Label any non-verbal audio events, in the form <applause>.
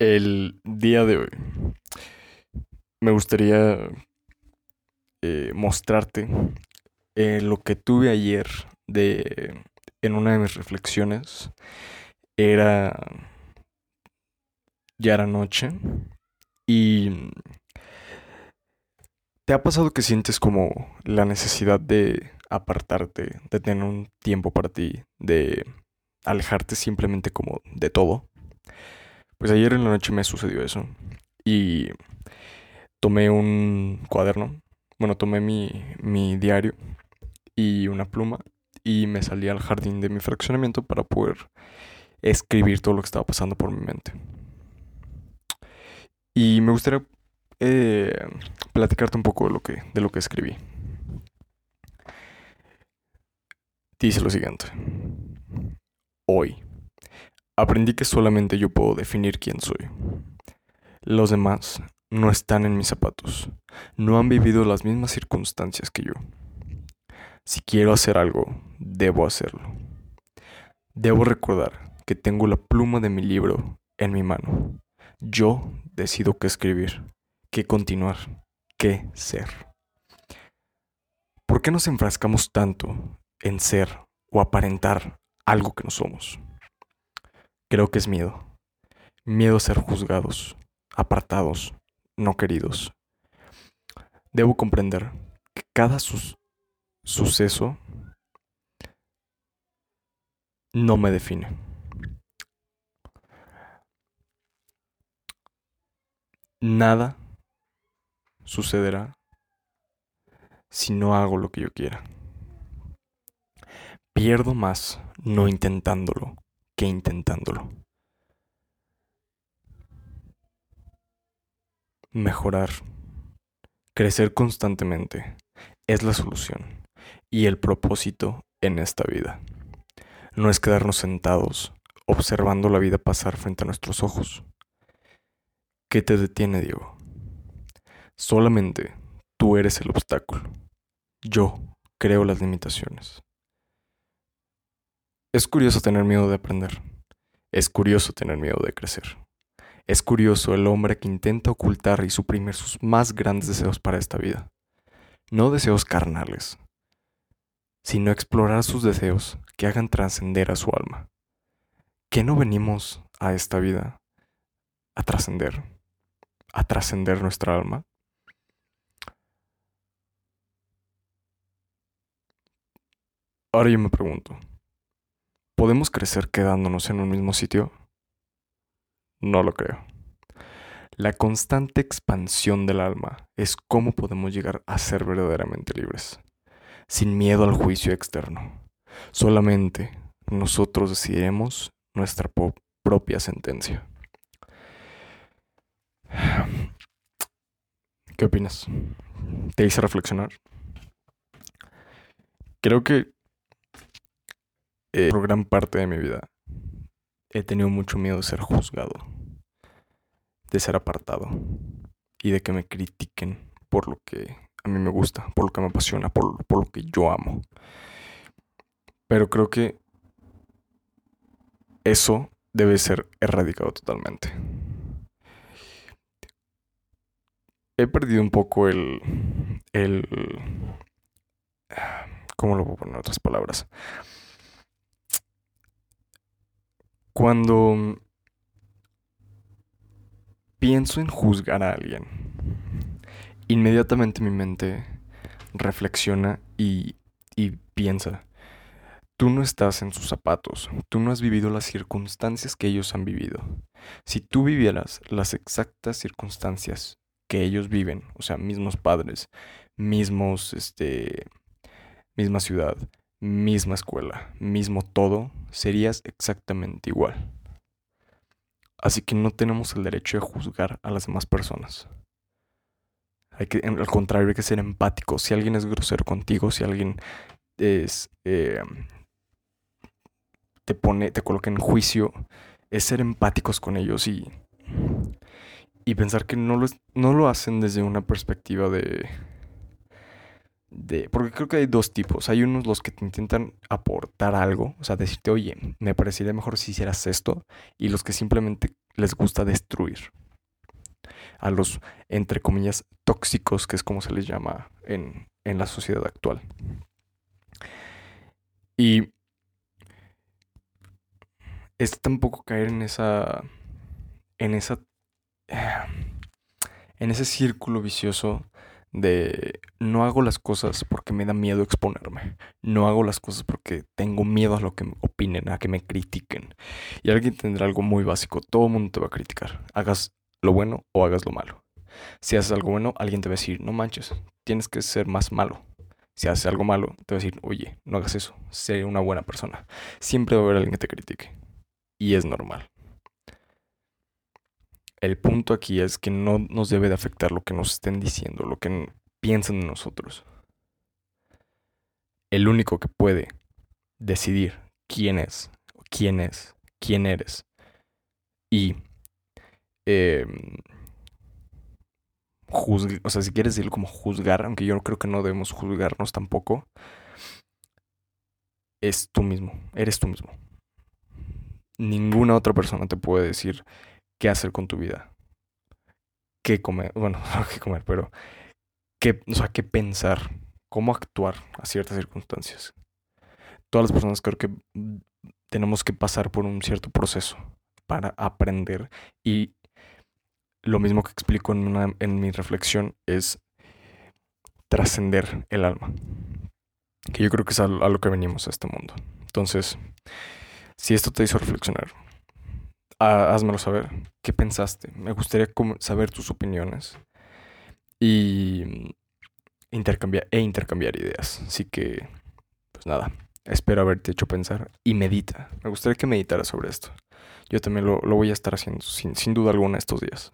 el día de hoy me gustaría eh, mostrarte eh, lo que tuve ayer de en una de mis reflexiones era ya era noche y ¿te ha pasado que sientes como la necesidad de apartarte, de tener un tiempo para ti, de alejarte simplemente como de todo? Pues ayer en la noche me sucedió eso. Y tomé un cuaderno. Bueno, tomé mi, mi diario y una pluma y me salí al jardín de mi fraccionamiento para poder escribir todo lo que estaba pasando por mi mente. Y me gustaría eh, platicarte un poco de lo, que, de lo que escribí. Dice lo siguiente. Hoy Aprendí que solamente yo puedo definir quién soy. Los demás no están en mis zapatos, no han vivido las mismas circunstancias que yo. Si quiero hacer algo, debo hacerlo. Debo recordar que tengo la pluma de mi libro en mi mano. Yo decido qué escribir, qué continuar, qué ser. ¿Por qué nos enfrascamos tanto en ser o aparentar algo que no somos? Creo que es miedo. Miedo a ser juzgados, apartados, no queridos. Debo comprender que cada suceso no me define. Nada sucederá si no hago lo que yo quiera. Pierdo más no intentándolo intentándolo. Mejorar, crecer constantemente es la solución y el propósito en esta vida. No es quedarnos sentados observando la vida pasar frente a nuestros ojos. ¿Qué te detiene, Diego? Solamente tú eres el obstáculo. Yo creo las limitaciones. Es curioso tener miedo de aprender. Es curioso tener miedo de crecer. Es curioso el hombre que intenta ocultar y suprimir sus más grandes deseos para esta vida. No deseos carnales, sino explorar sus deseos que hagan trascender a su alma. ¿Qué no venimos a esta vida a trascender? ¿A trascender nuestra alma? Ahora yo me pregunto, ¿Podemos crecer quedándonos en un mismo sitio? No lo creo. La constante expansión del alma es cómo podemos llegar a ser verdaderamente libres, sin miedo al juicio externo. Solamente nosotros decidiremos nuestra propia sentencia. ¿Qué opinas? ¿Te hice reflexionar? Creo que eh, por gran parte de mi vida he tenido mucho miedo de ser juzgado, de ser apartado y de que me critiquen por lo que a mí me gusta, por lo que me apasiona, por, por lo que yo amo. Pero creo que eso debe ser erradicado totalmente. He perdido un poco el... el ¿Cómo lo puedo poner en otras palabras? Cuando pienso en juzgar a alguien, inmediatamente mi mente reflexiona y, piensa, tú no estás en sus zapatos, tú no has vivido las circunstancias que ellos han vivido. Si tú vivieras las exactas circunstancias que ellos viven, o sea, mismos padres, mismos, este, misma ciudad, misma escuela, mismo todo, serías exactamente igual. Así que no tenemos el derecho de juzgar a las demás personas. Hay que, al contrario, hay que ser empático. Si alguien es grosero contigo, si alguien es, eh, te pone, te coloca en juicio, es ser empáticos con ellos y, y pensar que no lo, no lo hacen desde una perspectiva de, porque creo que hay dos tipos. Hay unos los que te intentan aportar algo, o sea, decirte, oye, me parecería mejor si hicieras esto, y los que simplemente les gusta destruir. A los, entre comillas, tóxicos, que es como se les llama en, en la sociedad actual. Y es tampoco caer en esa. en esa. en ese círculo vicioso de no hago las cosas porque me da miedo exponerme. No hago las cosas porque tengo miedo a lo que opinen, a que me critiquen. Y alguien tendrá algo muy básico. Todo el mundo te va a criticar. Hagas lo bueno o hagas lo malo. Si haces algo bueno, alguien te va a decir, no manches, tienes que ser más malo. Si haces algo malo, te va a decir, oye, no hagas eso, sé una buena persona. Siempre va a haber alguien que te critique. Y es normal. El punto aquí es que no nos debe de afectar lo que nos estén diciendo, lo que piensan de nosotros. El único que puede decidir quién es, quién es, quién eres y eh, o sea, si quieres decirlo como juzgar, aunque yo creo que no debemos juzgarnos tampoco, es tú mismo, eres tú mismo. Ninguna otra persona te puede decir qué hacer con tu vida, qué comer, bueno, <laughs> no qué comer, pero qué, o sea, qué pensar, cómo actuar a ciertas circunstancias. Todas las personas creo que tenemos que pasar por un cierto proceso para aprender y lo mismo que explico en, una, en mi reflexión es trascender el alma. Que yo creo que es a, lo que venimos a este mundo. Entonces, si esto te hizo reflexionar, házmelo saber. ¿Qué pensaste? Me gustaría saber tus opiniones. Y intercambiar e intercambiar ideas. Así que, pues nada, espero haberte hecho pensar y medita. Me gustaría que meditaras sobre esto. Yo también lo, voy a estar haciendo sin, sin duda alguna estos días.